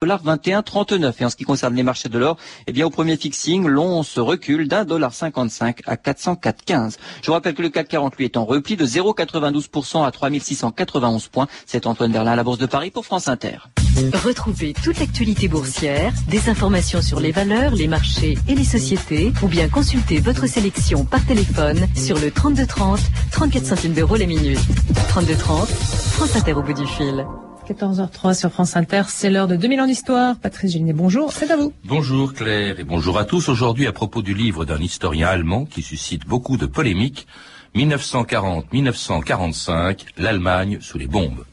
dollar 21,39. Et en ce qui concerne les marchés de l'or, eh bien, au premier fixing, l'on se recule d'un dollar 55 à 404,15. Je rappelle que le CAC 40, lui, est en repli de 0,92% à 3691 points. C'est Antoine Verlin à la Bourse de Paris pour France Inter. Retrouvez toute l'actualité boursière, des informations sur les valeurs, les marchés et les sociétés, ou bien consultez votre sélection par téléphone sur le 3230, 34 centimes d'euros la minute. 3230, France Inter au bout du fil. 14h03 sur France Inter, c'est l'heure de 2000 ans d'histoire. Patrice Gélinet, bonjour, c'est à vous. Bonjour Claire et bonjour à tous. Aujourd'hui à propos du livre d'un historien allemand qui suscite beaucoup de polémiques, 1940-1945, l'Allemagne sous les bombes.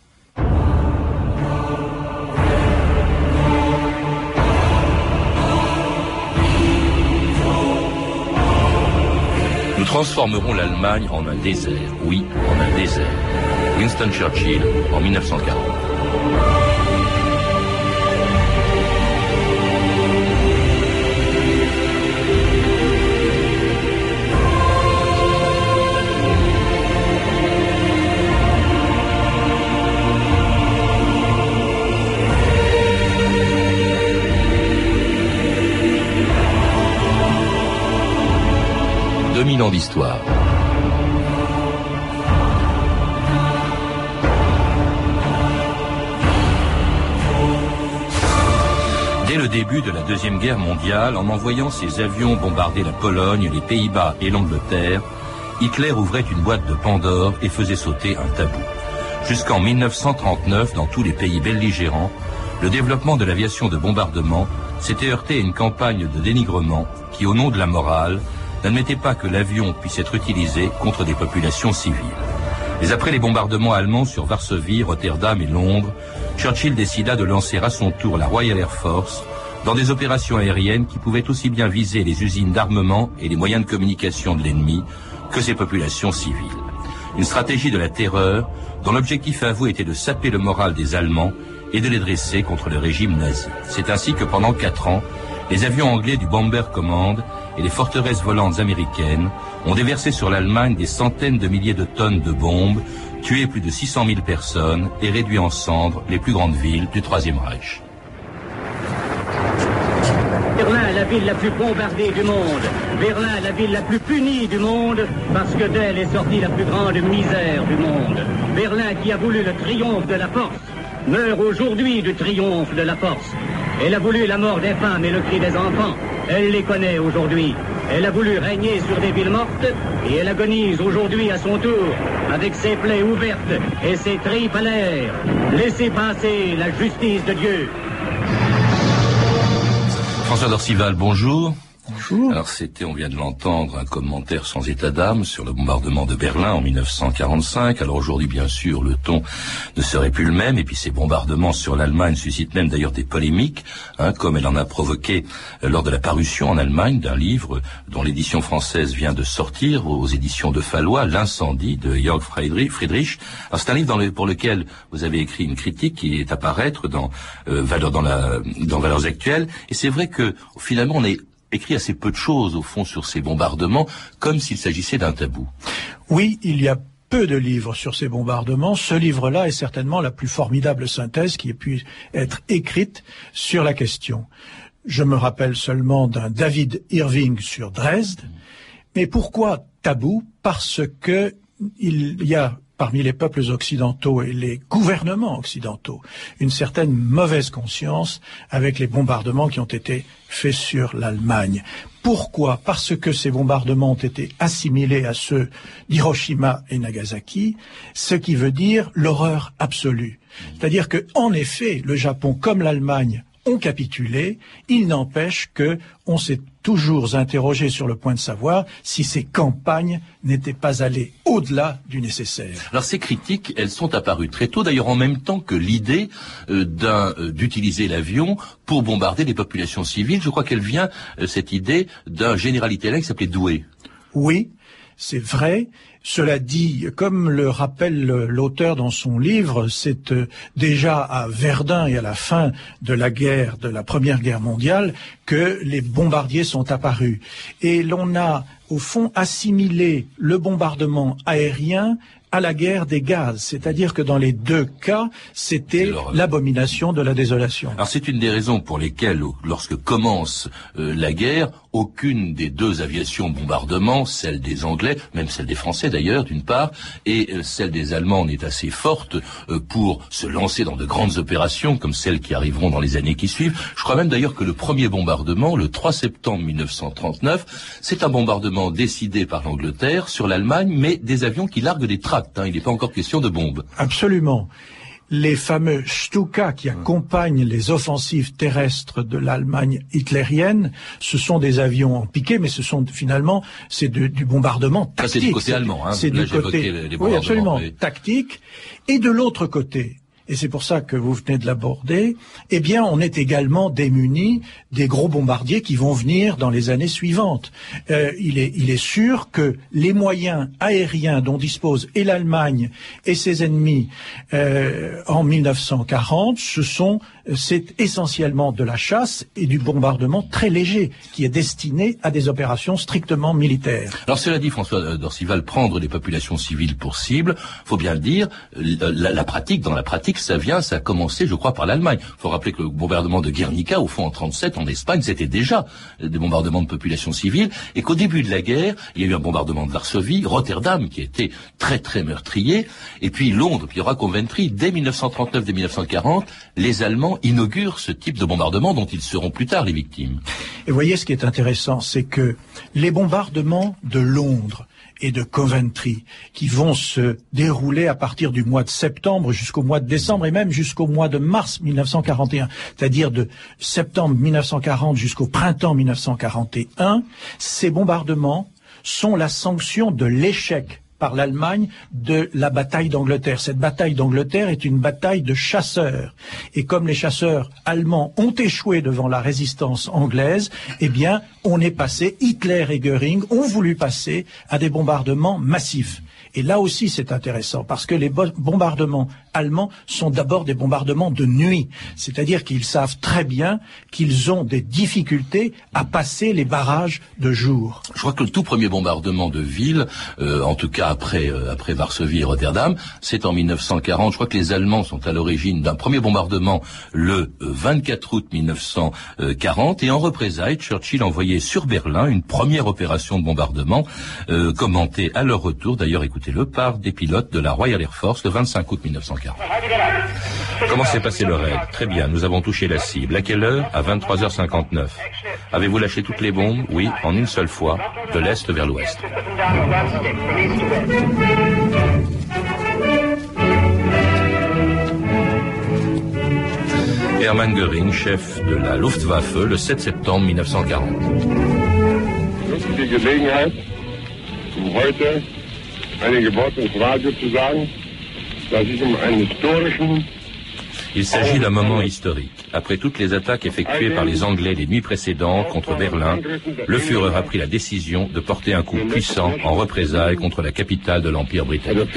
Nous transformerons l'Allemagne en un désert, oui, en un désert. Winston Churchill en 1940. 2000 ans d'histoire. Le début de la Deuxième Guerre mondiale, en envoyant ses avions bombarder la Pologne, les Pays-Bas et l'Angleterre, Hitler ouvrait une boîte de Pandore et faisait sauter un tabou. Jusqu'en 1939, dans tous les pays belligérants, le développement de l'aviation de bombardement s'était heurté à une campagne de dénigrement qui, au nom de la morale, n'admettait pas que l'avion puisse être utilisé contre des populations civiles. Mais après les bombardements allemands sur Varsovie, Rotterdam et Londres, Churchill décida de lancer à son tour la Royal Air Force dans des opérations aériennes qui pouvaient aussi bien viser les usines d'armement et les moyens de communication de l'ennemi que ses populations civiles. Une stratégie de la terreur dont l'objectif avoué était de saper le moral des Allemands et de les dresser contre le régime nazi. C'est ainsi que pendant quatre ans, les avions anglais du Bomber Command et les forteresses volantes américaines ont déversé sur l'Allemagne des centaines de milliers de tonnes de bombes, tué plus de 600 000 personnes et réduit en cendres les plus grandes villes du Troisième Reich. Berlin, la ville la plus bombardée du monde. Berlin, la ville la plus punie du monde, parce que d'elle est sortie la plus grande misère du monde. Berlin qui a voulu le triomphe de la force, meurt aujourd'hui du triomphe de la force. Elle a voulu la mort des femmes et le cri des enfants. Elle les connaît aujourd'hui. Elle a voulu régner sur des villes mortes et elle agonise aujourd'hui à son tour avec ses plaies ouvertes et ses tripes à l'air. Laissez passer la justice de Dieu. François Dorcival, bonjour. Alors c'était, on vient de l'entendre, un commentaire sans état d'âme sur le bombardement de Berlin en 1945. Alors aujourd'hui, bien sûr, le ton ne serait plus le même. Et puis ces bombardements sur l'Allemagne suscitent même d'ailleurs des polémiques, hein, comme elle en a provoqué euh, lors de la parution en Allemagne d'un livre dont l'édition française vient de sortir aux éditions de Fallois, L'incendie de Jörg Friedrich. Alors c'est un livre dans pour lequel vous avez écrit une critique qui est à paraître dans euh, dans la dans Valeurs actuelles. Et c'est vrai que finalement on est écrit assez peu de choses, au fond, sur ces bombardements, comme s'il s'agissait d'un tabou. Oui, il y a peu de livres sur ces bombardements. Ce livre-là est certainement la plus formidable synthèse qui ait pu être écrite sur la question. Je me rappelle seulement d'un David Irving sur Dresde. Mais pourquoi tabou? Parce que il y a parmi les peuples occidentaux et les gouvernements occidentaux une certaine mauvaise conscience avec les bombardements qui ont été faits sur l'Allemagne. Pourquoi? Parce que ces bombardements ont été assimilés à ceux d'Hiroshima et Nagasaki, ce qui veut dire l'horreur absolue. C'est-à-dire que, en effet, le Japon, comme l'Allemagne, ont capitulé. Il n'empêche que on s'est toujours interrogé sur le point de savoir si ces campagnes n'étaient pas allées au-delà du nécessaire. Alors ces critiques, elles sont apparues très tôt, d'ailleurs en même temps que l'idée euh, euh, d'utiliser l'avion pour bombarder les populations civiles. Je crois qu'elle vient, euh, cette idée, d'un général italien qui s'appelait Douai. Oui, c'est vrai. Cela dit, comme le rappelle l'auteur dans son livre, c'est euh, déjà à Verdun et à la fin de la guerre, de la Première Guerre mondiale, que les bombardiers sont apparus. Et l'on a, au fond, assimilé le bombardement aérien à la guerre des gaz, c'est-à-dire que dans les deux cas, c'était l'abomination de la désolation. Alors c'est une des raisons pour lesquelles, lorsque commence euh, la guerre, aucune des deux aviations bombardement, celle des Anglais, même celle des Français d'ailleurs, d'une part, et euh, celle des Allemands n'est assez forte euh, pour se lancer dans de grandes opérations comme celles qui arriveront dans les années qui suivent. Je crois même d'ailleurs que le premier bombardement, le 3 septembre 1939, c'est un bombardement décidé par l'Angleterre sur l'Allemagne, mais des avions qui larguent des Hein. Il n'est pas encore question de bombes. Absolument les fameux Stuka qui accompagnent les offensives terrestres de l'Allemagne hitlérienne, ce sont des avions en piqué, mais ce sont finalement c'est du bombardement tactique. c'est du côté allemand. Hein. C'est du côté, oui, absolument, tactique. Et de l'autre côté, et c'est pour ça que vous venez de l'aborder, eh bien, on est également démuni des gros bombardiers qui vont venir dans les années suivantes. Euh, il, est, il est sûr que les moyens aériens dont dispose et l'Allemagne et ses ennemis euh, en 1940, ce sont c'est essentiellement de la chasse et du bombardement très léger qui est destiné à des opérations strictement militaires. Alors cela dit, François Dorcival, prendre les populations civiles pour cible, faut bien le dire, la, la pratique, dans la pratique, ça vient, ça a commencé, je crois, par l'Allemagne. Il faut rappeler que le bombardement de Guernica, au fond, en 37, en Espagne, c'était déjà des bombardements de populations civiles, et qu'au début de la guerre, il y a eu un bombardement de Varsovie, Rotterdam, qui était très très meurtrier, et puis Londres, puis il y aura Coventry. Dès 1939, dès 1940, les Allemands inaugurent ce type de bombardement dont ils seront plus tard les victimes. Et voyez, ce qui est intéressant, c'est que les bombardements de Londres, et de Coventry qui vont se dérouler à partir du mois de septembre jusqu'au mois de décembre et même jusqu'au mois de mars 1941, c'est-à-dire de septembre 1940 jusqu'au printemps 1941, ces bombardements sont la sanction de l'échec par l'Allemagne de la bataille d'Angleterre. Cette bataille d'Angleterre est une bataille de chasseurs. Et comme les chasseurs allemands ont échoué devant la résistance anglaise, eh bien, on est passé, Hitler et Goering ont voulu passer à des bombardements massifs. Et là aussi, c'est intéressant parce que les bombardements allemands sont d'abord des bombardements de nuit, c'est-à-dire qu'ils savent très bien qu'ils ont des difficultés à passer les barrages de jour. Je crois que le tout premier bombardement de ville, euh, en tout cas après euh, après Varsovie et Rotterdam, c'est en 1940. Je crois que les Allemands sont à l'origine d'un premier bombardement le 24 euh, août 1940 et en représailles, Churchill envoyait sur Berlin une première opération de bombardement commentée à leur retour. D'ailleurs, écoutez le par des pilotes de la Royal Air Force le 25 août 1940. Comment s'est passé le raid? Très bien, nous avons touché la cible. À quelle heure? À 23h59. Avez-vous lâché toutes les bombes? Oui, en une seule fois, de l'est vers l'ouest. Hermann Göring, chef de la Luftwaffe, le 7 septembre 1940. Il s'agit d'un moment historique. Après toutes les attaques effectuées par les Anglais les nuits précédentes contre Berlin, le Führer a pris la décision de porter un coup puissant en représailles contre la capitale de l'Empire britannique.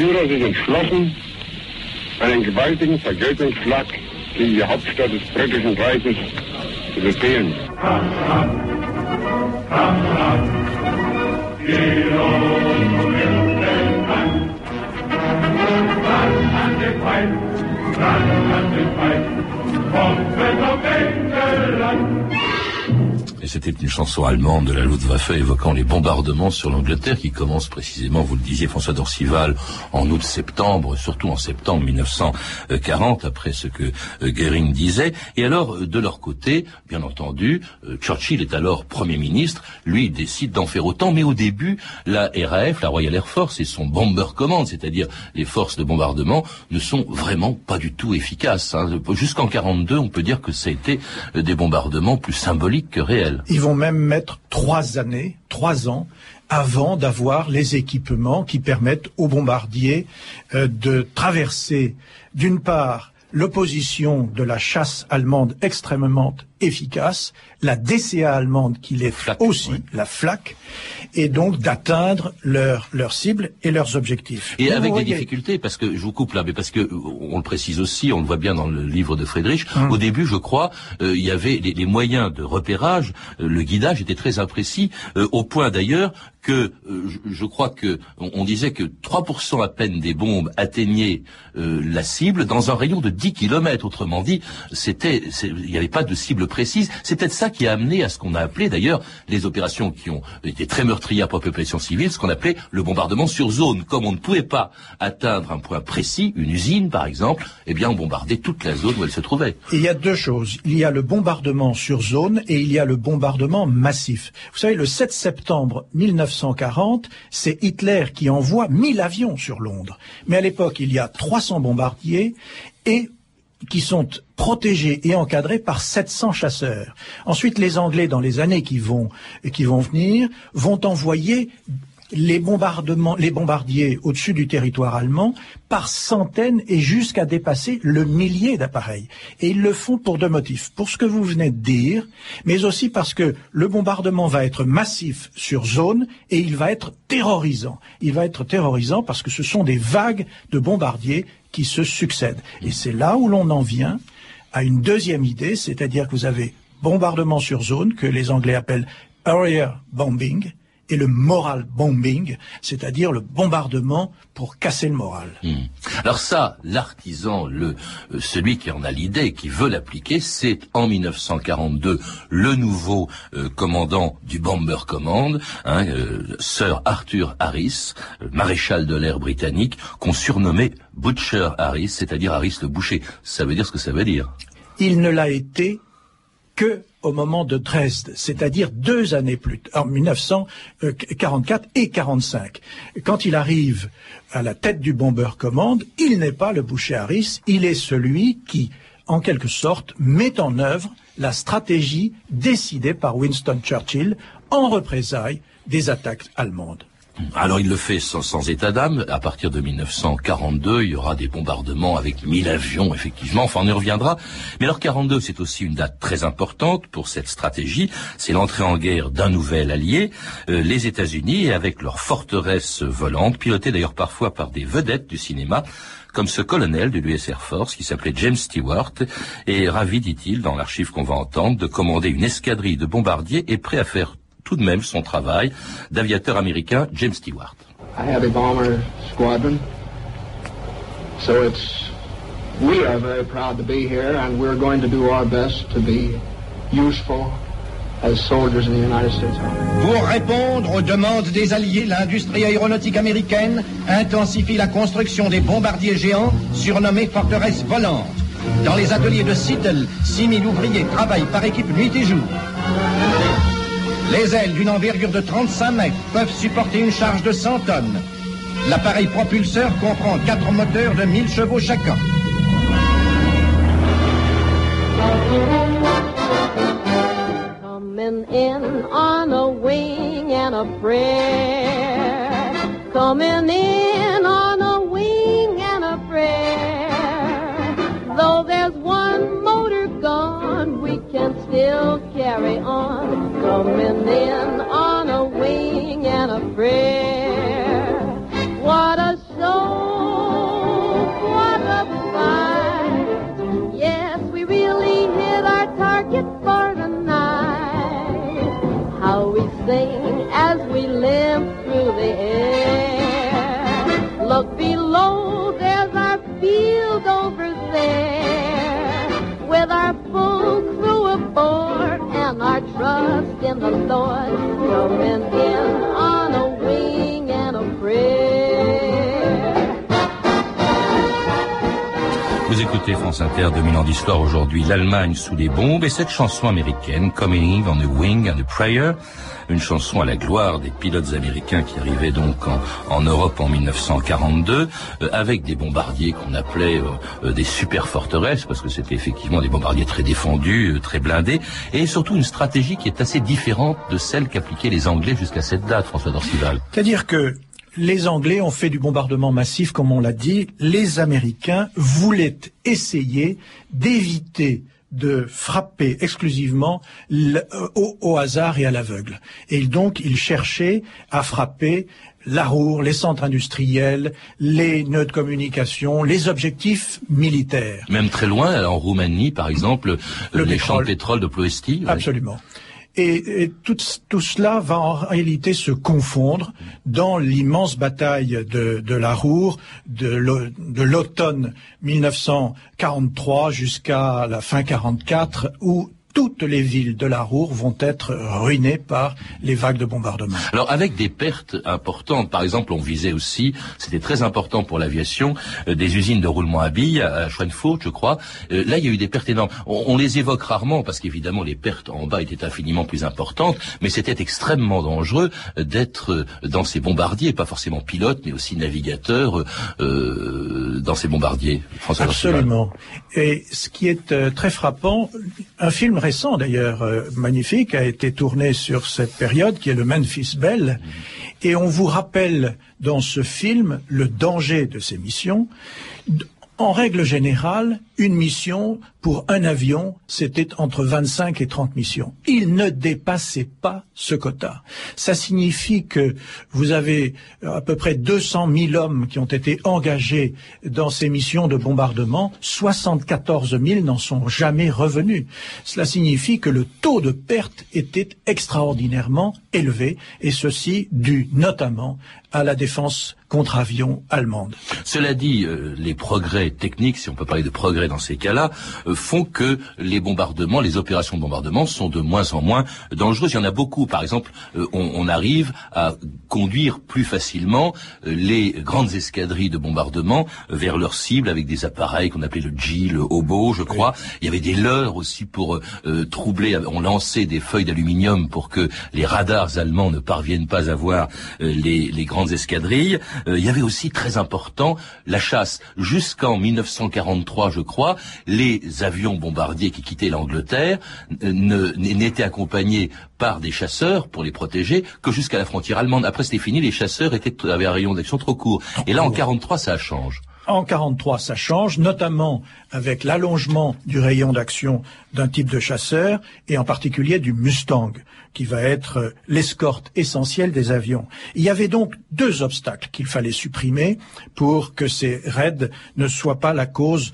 gefeit, Land an den fight, kommt auf Engeland. C'était une chanson allemande de la Luftwaffe évoquant les bombardements sur l'Angleterre qui commencent précisément, vous le disiez François Dorcival, en août-septembre, surtout en septembre 1940, après ce que euh, Goering disait. Et alors, euh, de leur côté, bien entendu, euh, Churchill est alors Premier ministre, lui décide d'en faire autant, mais au début, la RAF, la Royal Air Force et son Bomber Command, c'est-à-dire les forces de bombardement, ne sont vraiment pas du tout efficaces. Hein. Jusqu'en 42, on peut dire que ça a été des bombardements plus symboliques que réels. Ils vont même mettre trois années, trois ans, avant d'avoir les équipements qui permettent aux bombardiers euh, de traverser, d'une part, l'opposition de la chasse allemande extrêmement efficace, la DCA allemande qui l'est aussi, la FLAC, et donc d'atteindre leur, leur cible et leurs objectifs. Et avec des difficultés, parce que je vous coupe là, mais parce que on le précise aussi, on le voit bien dans le livre de Friedrich, hum. au début, je crois, euh, il y avait les, moyens de repérage, euh, le guidage était très imprécis, euh, au point d'ailleurs que je, crois que on, disait que 3% à peine des bombes atteignaient la cible dans un rayon de 10 km. Autrement dit, c'était, il n'y avait pas de cible précise. C'est peut-être ça qui a amené à ce qu'on a appelé d'ailleurs les opérations qui ont été très meurtrières pour la population civile, ce qu'on appelait le bombardement sur zone. Comme on ne pouvait pas atteindre un point précis, une usine par exemple, eh bien on bombardait toute la zone où elle se trouvait. il y a deux choses. Il y a le bombardement sur zone et il y a le bombardement massif. Vous savez, le 7 septembre 1940, c'est Hitler qui envoie 1000 avions sur Londres. Mais à l'époque, il y a 300 bombardiers et qui sont protégés et encadrés par 700 chasseurs. Ensuite, les Anglais, dans les années qui vont, qui vont venir, vont envoyer les bombardements, les bombardiers au-dessus du territoire allemand par centaines et jusqu'à dépasser le millier d'appareils. Et ils le font pour deux motifs. Pour ce que vous venez de dire, mais aussi parce que le bombardement va être massif sur zone et il va être terrorisant. Il va être terrorisant parce que ce sont des vagues de bombardiers qui se succèdent. Et c'est là où l'on en vient à une deuxième idée, c'est-à-dire que vous avez bombardement sur zone, que les Anglais appellent area bombing, et le moral bombing, c'est-à-dire le bombardement pour casser le moral. Hmm. Alors ça, l'artisan, le euh, celui qui en a l'idée, qui veut l'appliquer, c'est en 1942 le nouveau euh, commandant du Bomber Command, hein, euh, Sir Arthur Harris, maréchal de l'air britannique, qu'on surnommait Butcher Harris, c'est-à-dire Harris le boucher. Ça veut dire ce que ça veut dire. Il ne l'a été que au moment de Dresde, c'est-à-dire deux années plus en 1944 et 45. Quand il arrive à la tête du Bomber Command, il n'est pas le boucher Harris, il est celui qui, en quelque sorte, met en œuvre la stratégie décidée par Winston Churchill en représailles des attaques allemandes. Alors il le fait sans, état d'âme. À partir de 1942, il y aura des bombardements avec 1000 avions, effectivement. Enfin, on y reviendra. Mais alors 42, c'est aussi une date très importante pour cette stratégie. C'est l'entrée en guerre d'un nouvel allié, euh, les États-Unis, avec leurs forteresses volantes, pilotées d'ailleurs parfois par des vedettes du cinéma comme ce colonel de l'US Air Force qui s'appelait James Stewart, est ravi, dit-il, dans l'archive qu'on va entendre, de commander une escadrille de bombardiers et prêt à faire tout de même son travail d'aviateur américain James Stewart. A heavy bomber squadron. So it's we are very proud to be here and we're going to do our best to be useful as soldiers in the United States Army. Pour répondre aux demandes des alliés, l'industrie aéronautique américaine intensifie la construction des bombardiers géants surnommés forteresses volantes. Dans les ateliers de Seattle, 6000 ouvriers travaillent par équipe nuit et jour. Les ailes d'une envergure de 35 mètres peuvent supporter une charge de 100 tonnes. L'appareil propulseur comprend quatre moteurs de 1000 chevaux chacun. Coming in on a wing and a prayer. Coming in on still carry on. coming in on a wing and a prayer. What a show, what a fight. Yes, we really hit our target for the night. How we sing as we limp through the air. Look below, Vous écoutez France Inter, 2000 ans d'histoire aujourd'hui, l'Allemagne sous les bombes et cette chanson américaine, Coming on a Wing and a Prayer, une chanson à la gloire des pilotes américains qui arrivaient donc en, Europe en 1942, euh, avec des bombardiers qu'on appelait euh, euh, des super forteresses, parce que c'était effectivement des bombardiers très défendus, très blindés, et surtout une stratégie qui est assez différente de celle qu'appliquaient les Anglais jusqu'à cette date, François Dorcival. C'est-à-dire que les Anglais ont fait du bombardement massif, comme on l'a dit. Les Américains voulaient essayer d'éviter de frapper exclusivement euh, au, au hasard et à l'aveugle. Et donc, ils cherchaient à frapper la Ruhr, les centres industriels, les nœuds de communication, les objectifs militaires. Même très loin, en Roumanie, par exemple, Le les champs de pétrole. pétrole de Ploesti. ouais. Absolument. Et, tout, cela va en réalité se confondre dans l'immense bataille de, la l'au- de l'automne 1943 jusqu'à la fin 44 où toutes les villes de la Ruhr vont être ruinées par les vagues de bombardement. Alors avec des pertes importantes, par exemple, on visait aussi, c'était très important pour l'aviation, euh, des usines de roulement à billes à, Schweinfurt, je crois. Euh, là, il y a eu des pertes énormes. On, on les évoque rarement parce qu'évidemment les pertes en bas étaient infiniment plus importantes, mais c'était extrêmement dangereux d'être dans ces bombardiers, pas forcément pilote, mais aussi navigateur euh, dans ces bombardiers. François. Absolument. Et ce qui est euh, très frappant, un film d'ailleurs, euh, magnifique, a été tourné sur cette période, qui est le Memphis Belle. Et on vous rappelle dans ce film le danger de ces missions. En règle générale, une mission pour un avion, c'était entre 25 et 30 missions. Il ne dépassait pas ce quota. Ça signifie que vous avez euh, à peu près 200 000 hommes qui ont été engagés dans ces missions de bombardement. 74 000 n'en sont jamais revenus. Cela signifie que le taux de perte était extraordinairement élevé, et ceci dû notamment à la défense contre-avion allemande. Cela dit, euh, les progrès techniques, si on peut parler de progrès dans ces cas-là, euh, font que les bombardements, les opérations de bombardement sont de moins en moins dangereuses. Il y en a beaucoup. Par exemple, euh, on, on arrive à conduire plus facilement euh, les grandes escadrilles de bombardement vers leur cible avec des appareils qu'on appelait le G, le hobo, je crois. Il y avait des leurres aussi pour euh, euh, troubler. On lançait des feuilles d'aluminium pour que les radars allemands ne parviennent pas à voir les, les grandes escadrilles. Euh, il y avait aussi très important la chasse. Jusqu'en 1943, je crois, les avions bombardiers qui quittaient l'Angleterre euh, n'étaient accompagnés par des chasseurs pour les protéger que jusqu'à la frontière allemande. Après, c'était fini. Les chasseurs étaient avaient un rayon d'action trop court. Et là, en 43, ça change. En 43, ça change, notamment avec l'allongement du rayon d'action d'un type de chasseur, et en particulier du Mustang, qui va être euh, l'escorte essentielle des avions. Il y avait donc deux obstacles qu'il fallait supprimer pour que ces raids ne soient pas la cause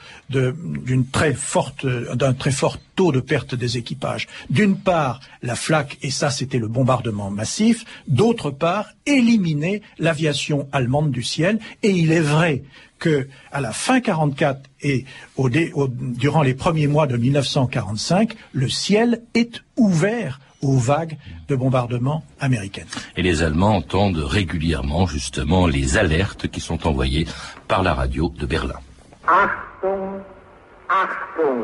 forte, d'un très fort taux de perte des équipages. D'une part, la flaque, et ça c'était le bombardement massif, d'autre part, éliminer l'aviation allemande du ciel, et il est vrai que à la fin 44 et au dé- au- durant les premiers mois de 1945, le ciel est ouvert aux vagues de bombardement américaines. Et les Allemands entendent régulièrement justement les alertes qui sont envoyées par la radio de Berlin. Achtung, Achtung!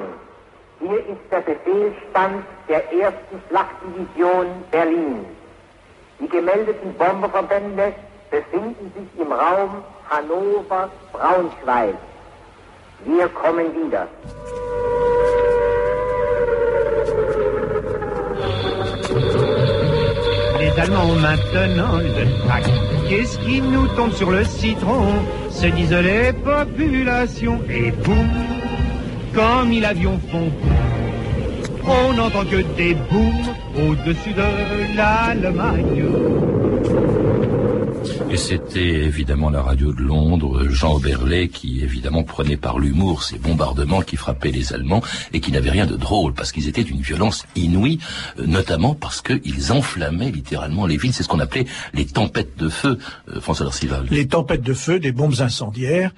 Hier ist der Befehlsstand der ersten Flakdivision Berlin. Die gemeldeten Bomberverbände befinden sich im Raum Hannover-Braunschweig. Wir kommen wieder. Les Allemands maintenant le trac. Qu'est-ce qui nous tombe sur le citron? Se disent les populations. Et boum, comme ils avions fond, on n'entend que des booms au-dessus de l'Allemagne. Et c'était évidemment la radio de Londres, Jean Oberlé, qui évidemment prenait par l'humour ces bombardements qui frappaient les Allemands et qui n'avaient rien de drôle parce qu'ils étaient d'une violence inouïe, euh, notamment parce qu'ils enflammaient littéralement les villes. C'est ce qu'on appelait les tempêtes de feu, euh, François Dorcival. Les tempêtes de feu, des bombes incendiaires,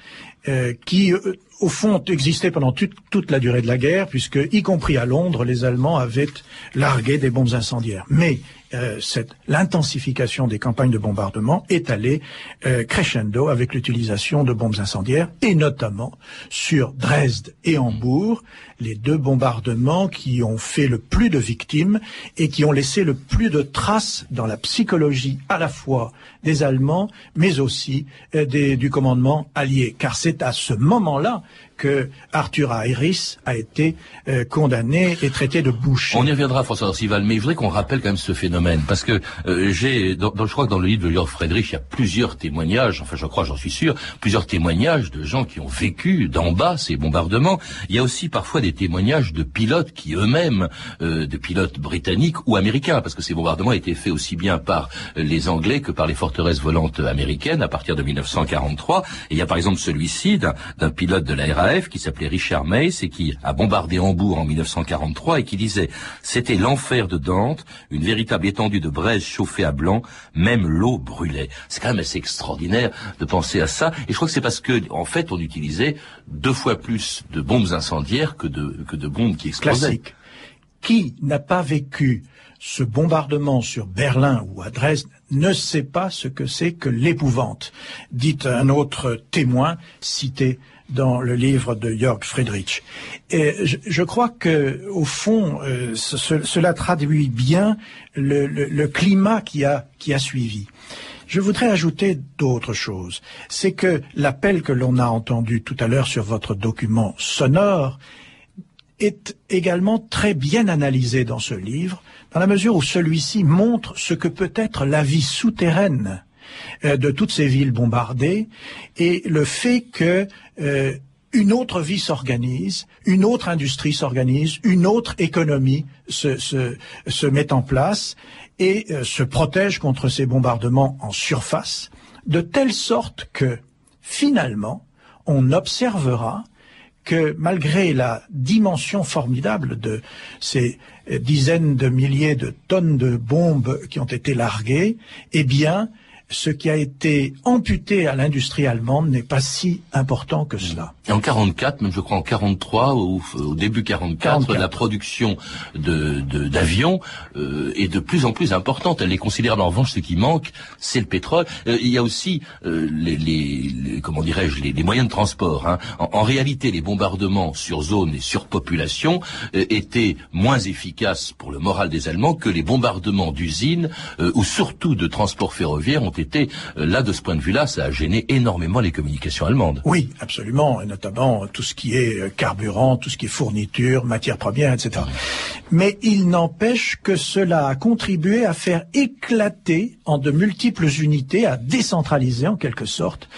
euh, qui euh, au fond existaient pendant toute, toute la durée de la guerre, puisque y compris à Londres, les Allemands avaient largué des bombes incendiaires. Mais euh, l'intensification des campagnes de bombardement est allée euh, crescendo avec l'utilisation de bombes incendiaires, et notamment sur Dresde et Hambourg, les deux bombardements qui ont fait le plus de victimes et qui ont laissé le plus de traces dans la psychologie à la fois des Allemands, mais aussi euh, des- du commandement allié. Car c'est à ce moment-là que Arthur Iris a été euh, condamné et traité de boucher. On y reviendra, François Orcival, mais je voudrais qu'on rappelle quand même ce phénomène, parce que euh, j'ai, je crois que dans le livre de Jörg Friedrich, il y a plusieurs témoignages, enfin je crois, j'en suis sûr, plusieurs témoignages de gens qui ont vécu d'en bas ces bombardements. Il y a aussi parfois des témoignages de pilotes qui eux-mêmes, euh, de pilotes britanniques ou américains, parce que ces bombardements étaient faits aussi bien par les Anglais que par les forteresses volantes américaines à partir de 1943. Et il y a par exemple celui-ci d'un d'un pilote de la RAF qui s'appelait Richard Mace et qui a bombardé Hambourg en 1943 et qui disait c'était l'enfer de Dante, une véritable étendue de braise chauffée à blanc, même l'eau brûlait. C'est quand même assez extraordinaire de penser à ça. Et je crois que c'est parce que en fait on utilisait deux fois plus de bombes incendiaires que de que de bombes qui explosaient. classique. Qui n'a pas vécu ce bombardement sur Berlin ou à Dresde ne sait pas ce que c'est que l'épouvante, dit un autre témoin cité dans le livre de Jörg Friedrich. Et je, crois que, au fond, euh, ce- ce- cela traduit bien le, le- le climat qui a, qui a suivi. Je voudrais ajouter d'autres choses. C'est que l'appel que l'on a entendu tout à l'heure sur votre document sonore est également très bien analysé dans ce livre, dans la mesure où celui-ci montre ce que peut être la vie souterraine euh, de toutes ces villes bombardées et le fait que euh, une autre vie s'organise, une autre industrie s'organise, une autre économie se, met en place et euh, se protège contre ces bombardements en surface, de telle sorte que finalement on observera que malgré la dimension formidable de ces euh, dizaines de milliers de tonnes de bombes qui ont été larguées, eh bien, ce qui a été amputé à l'industrie allemande n'est pas si important que cela. Et en 44, même je crois en 43 ou au début 44, 44. la production de de- d'avions euh, est de plus en plus importante. Elle est considérable. En revanche, ce qui manque, c'est le pétrole. Euh, il y a aussi euh, les, les- les- comment dirais-je les, les moyens de transport. hein. En, en réalité, les bombardements sur zone et sur population étaient moins efficaces pour le moral des Allemands que les bombardements d'usines ou surtout de transport ferroviaire ont été euh, là de ce point de vue-là, ça a gêné énormément les communications allemandes. Oui, absolument, et notamment tout ce qui est euh, carburant, tout ce qui est fourniture, matières premières, etc. Mais il n'empêche que cela a contribué à faire éclater en de multiples unités, à décentraliser en quelque sorte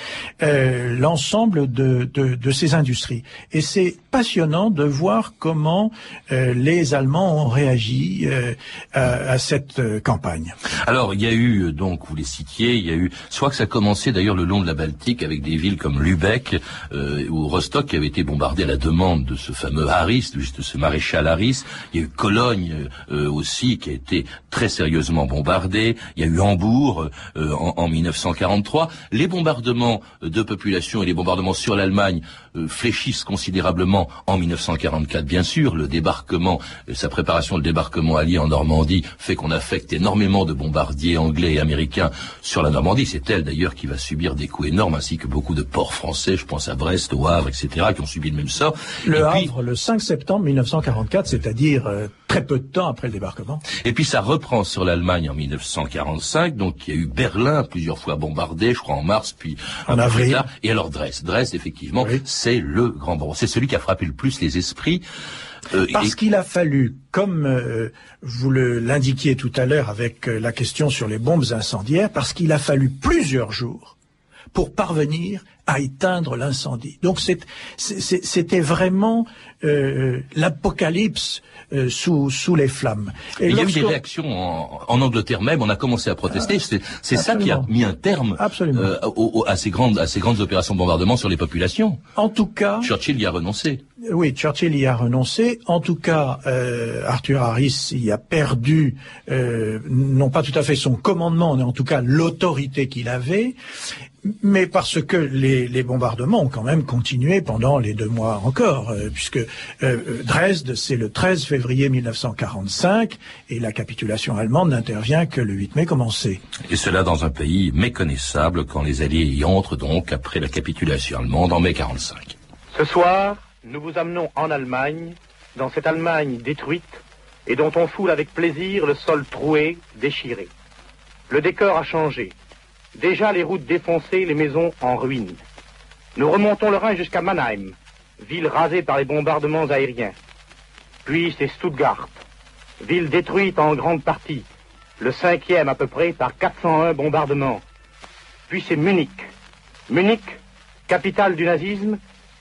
euh, l'ensemble de, de, de ces industries. Et c'est passionnant de voir comment euh, les Allemands ont réagi euh, à, à cette campagne. Alors, il y a eu, donc, vous les citiez, il y a eu, soit que ça commençait d'ailleurs le long de la Baltique avec des villes comme Lübeck euh, ou Rostock qui avaient été bombardées à la demande de ce fameux Harris, de ce maréchal Harris. Il y a eu Cologne euh, aussi qui a été très sérieusement bombardée. Il y a eu Hambourg euh, en, en 1943. Les bombardements de population et les bombardements sur l'Allemagne fléchissent considérablement en 1944, bien sûr. Le débarquement, euh, sa préparation, le débarquement allié en Normandie fait qu'on affecte énormément de bombardiers anglais et américains sur la Normandie. C'est elle d'ailleurs qui va subir des coups énormes, ainsi que beaucoup de ports français, je pense à Brest, au Havre, etc., qui ont subi le même sort. Le et, puis, Havre, le 5 septembre 1944, c'est-à-dire euh, très peu de temps après le débarquement. et puis ça reprend sur l'Allemagne en 1945, donc il y a eu Berlin plusieurs fois bombardé, je crois en mars, puis En avril. tard. Et alors Dresde, Dresde effectivement, Oui. c'est le grand bombardement. C'est celui qui a frappé le plus les esprits. Euh, Parce et- qu'il a fallu, comme euh, vous l'indiquiez tout à l'heure avec euh, la question sur les bombes incendiaires, parce qu'il a fallu plusieurs jours pour parvenir à éteindre l'incendie. Donc c'était vraiment euh, l'apocalypse euh, sous, sous les flammes. Et il y a eu des réactions en, en Angleterre même. On a commencé à protester. C'est c'est ça qui a mis un terme Absolument. euh, au- au- à ces grandes à ces grandes opérations de bombardement sur les populations. En tout cas, Churchill y a renoncé. Oui, Churchill y a renoncé. En tout cas, euh, Arthur Harris y a perdu, euh, non pas tout à fait son commandement, mais en tout cas l'autorité qu'il avait. Mais parce que les, les bombardements ont quand même continué pendant les deux mois encore, euh, puisque euh, Dresde, c'est le 13 février 1945, et la capitulation allemande n'intervient que le 8 mai commencé. Et cela dans un pays méconnaissable quand les Alliés y entrent donc après la capitulation allemande en mai 45. Ce soir, nous vous amenons en Allemagne, dans cette Allemagne détruite et dont on foule avec plaisir le sol troué, déchiré. Le décor a changé. Déjà les routes défoncées, les maisons en ruine. Nous remontons le Rhin jusqu'à Mannheim, ville rasée par les bombardements aériens. Puis c'est Stuttgart, ville détruite en grande partie, le cinquième à peu près par 401 bombardements. Puis c'est Munich. Munich, capitale du nazisme,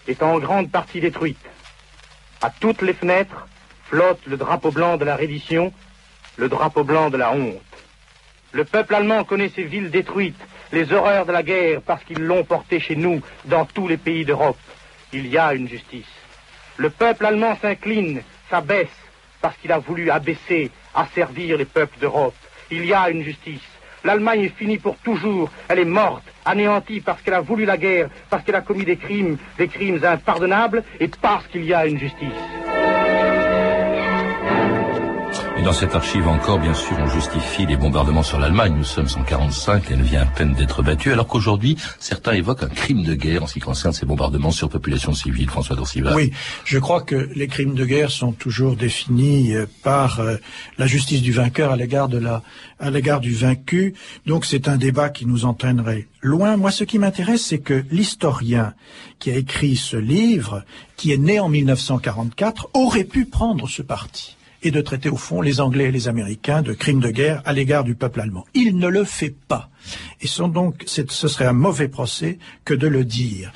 est en grande partie détruite. À toutes les fenêtres flotte le drapeau blanc de la reddition, le drapeau blanc de la honte. Le peuple allemand connaît ces villes détruites, les horreurs de la guerre, parce qu'ils l'ont porté chez nous, dans tous les pays d'Europe. Il y a une justice. Le peuple allemand s'incline, s'abaisse, parce qu'il a voulu abaisser, asservir les peuples d'Europe. Il y a une justice. L'Allemagne est finie pour toujours. Elle est morte, anéantie parce qu'elle a voulu la guerre, parce qu'elle a commis des crimes, des crimes impardonnables, et parce qu'il y a une justice. Dans cette archive encore, bien sûr, on justifie les bombardements sur l'Allemagne. Nous sommes en 45, elle vient à peine d'être battue, alors qu'aujourd'hui, certains évoquent un crime de guerre en ce qui concerne ces bombardements sur population civile. François Dorcival. Oui, je crois que les crimes de guerre sont toujours définis euh, par euh, la justice du vainqueur à l'égard de la, à l'égard du vaincu. Donc c'est un débat qui nous entraînerait loin. Moi, ce qui m'intéresse, c'est que l'historien qui a écrit ce livre, qui est né en 1944, aurait pu prendre ce parti et de traiter au fond les Anglais et les Américains de crimes de guerre à l'égard du peuple allemand. Il ne le fait pas. Et sont donc, ce serait un mauvais procès que de le dire.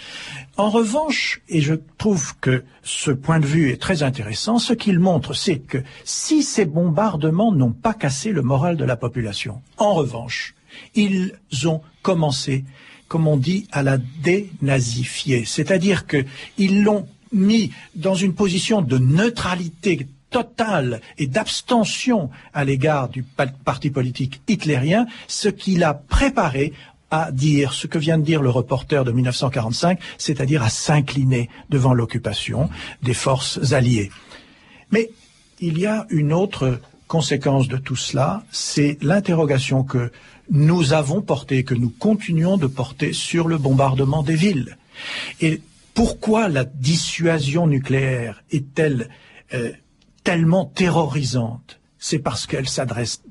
En revanche, et je trouve que ce point de vue est très intéressant, ce qu'il montre, c'est que si ces bombardements n'ont pas cassé le moral de la population, en revanche, ils ont commencé, comme on dit, à la dénazifier. C'est-à-dire qu'ils l'ont mis dans une position de neutralité totale et d'abstention à l'égard du parti politique hitlérien, ce qui l'a préparé à dire ce que vient de dire le reporter de 1945, c'est-à-dire à, s'incliner devant l'occupation des forces alliées. Mais il y a une autre conséquence de tout cela, c'est l'interrogation que nous avons portée, que nous continuons de porter sur le bombardement des villes. Et pourquoi la dissuasion nucléaire est-elle euh, tellement terrorisante, c'est parce qu'elle s'adresse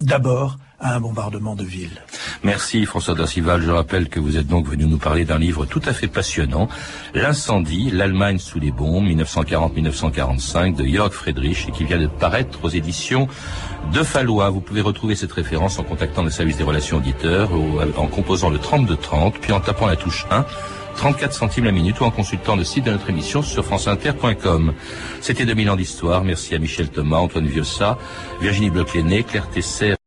d'abord à un bombardement de ville. Merci François Dacival. Je rappelle que vous êtes donc venu nous parler d'un livre tout à fait passionnant, L'incendie, l'Allemagne sous les bombes, 1940-1945, de Jörg Friedrich, et qui vient de paraître aux éditions de Fallois. Vous pouvez retrouver cette référence en contactant le service des relations auditeurs, ou en composant le 3230, puis en tapant la touche 1 34 centimes la minute ou en consultant le site de notre émission sur franceinter.com. C'était 2000 ans d'histoire. Merci à Michel Thomas, Antoine Viossa, Virginie bloch Claire Tesser.